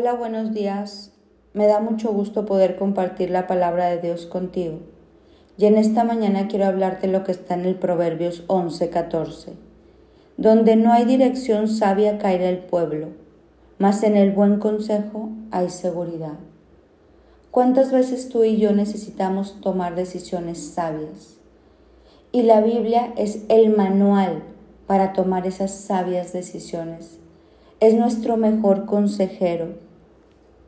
Hola, buenos días. Me da mucho gusto poder compartir la palabra de Dios contigo. Y en esta mañana quiero hablarte lo que está en el Proverbios 11:14. Donde no hay dirección sabia caerá el pueblo, mas en el buen consejo hay seguridad. ¿Cuántas veces tú y yo necesitamos tomar decisiones sabias? Y la Biblia es el manual para tomar esas sabias decisiones. Es nuestro mejor consejero.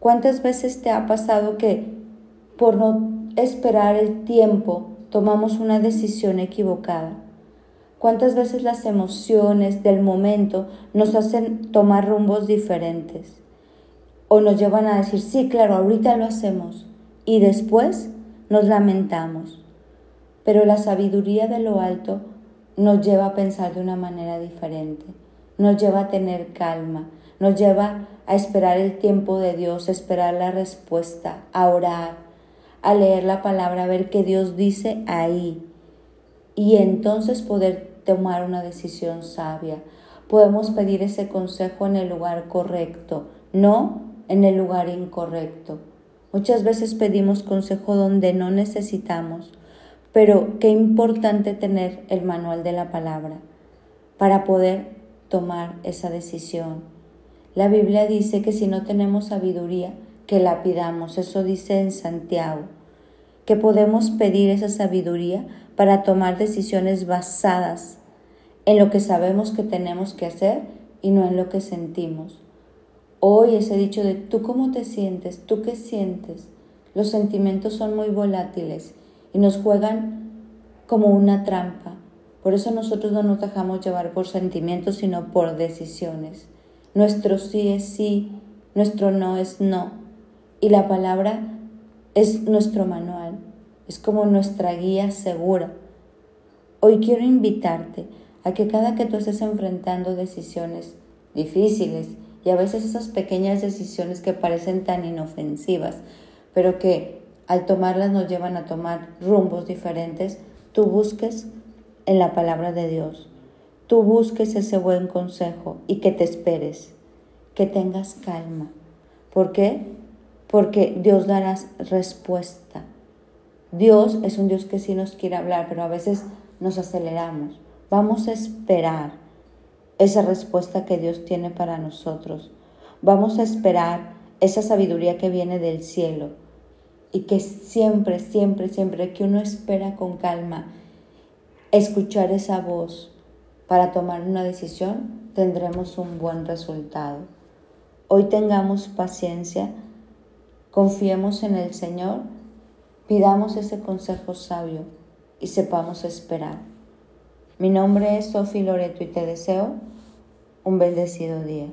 ¿Cuántas veces te ha pasado que por no esperar el tiempo tomamos una decisión equivocada? ¿Cuántas veces las emociones del momento nos hacen tomar rumbos diferentes? O nos llevan a decir, sí, claro, ahorita lo hacemos. Y después nos lamentamos. Pero la sabiduría de lo alto nos lleva a pensar de una manera diferente, nos lleva a tener calma, nos lleva a esperar el tiempo de Dios, a esperar la respuesta, a orar, a leer la palabra, a ver qué Dios dice ahí y entonces poder tomar una decisión sabia. Podemos pedir ese consejo en el lugar correcto, no en el lugar incorrecto. Muchas veces pedimos consejo donde no necesitamos pero qué importante tener el manual de la palabra para poder tomar esa decisión. La Biblia dice que si no tenemos sabiduría, que la pidamos. Eso dice en Santiago, que podemos pedir esa sabiduría para tomar decisiones basadas en lo que sabemos que tenemos que hacer y no en lo que sentimos. Hoy ese dicho de tú cómo te sientes, tú qué sientes. Los sentimientos son muy volátiles y nos juegan como una trampa. Por eso nosotros no nos dejamos llevar por sentimientos, sino por decisiones. Nuestro sí es sí, nuestro no es no. Y la palabra es nuestro manual, es como nuestra guía segura. Hoy quiero invitarte a que cada que tú estés enfrentando decisiones difíciles y a veces esas pequeñas decisiones que parecen tan inofensivas, pero que al tomarlas nos llevan a tomar rumbos diferentes, tú busques en la palabra de Dios, tú busques ese buen consejo y que te esperes, que tengas calma. ¿Por qué? Porque Dios dará respuesta. Dios es un Dios que sí nos quiere hablar, pero a veces nos aceleramos. Vamos a esperar esa respuesta que Dios tiene para nosotros. Vamos a esperar esa sabiduría que viene del cielo y que siempre, siempre, siempre que uno espera con calma escuchar esa voz para tomar una decisión, tendremos un buen resultado. Hoy tengamos paciencia, confiemos en el Señor, pidamos ese consejo sabio y sepamos esperar. Mi nombre es Sofi Loreto y te deseo un bendecido día.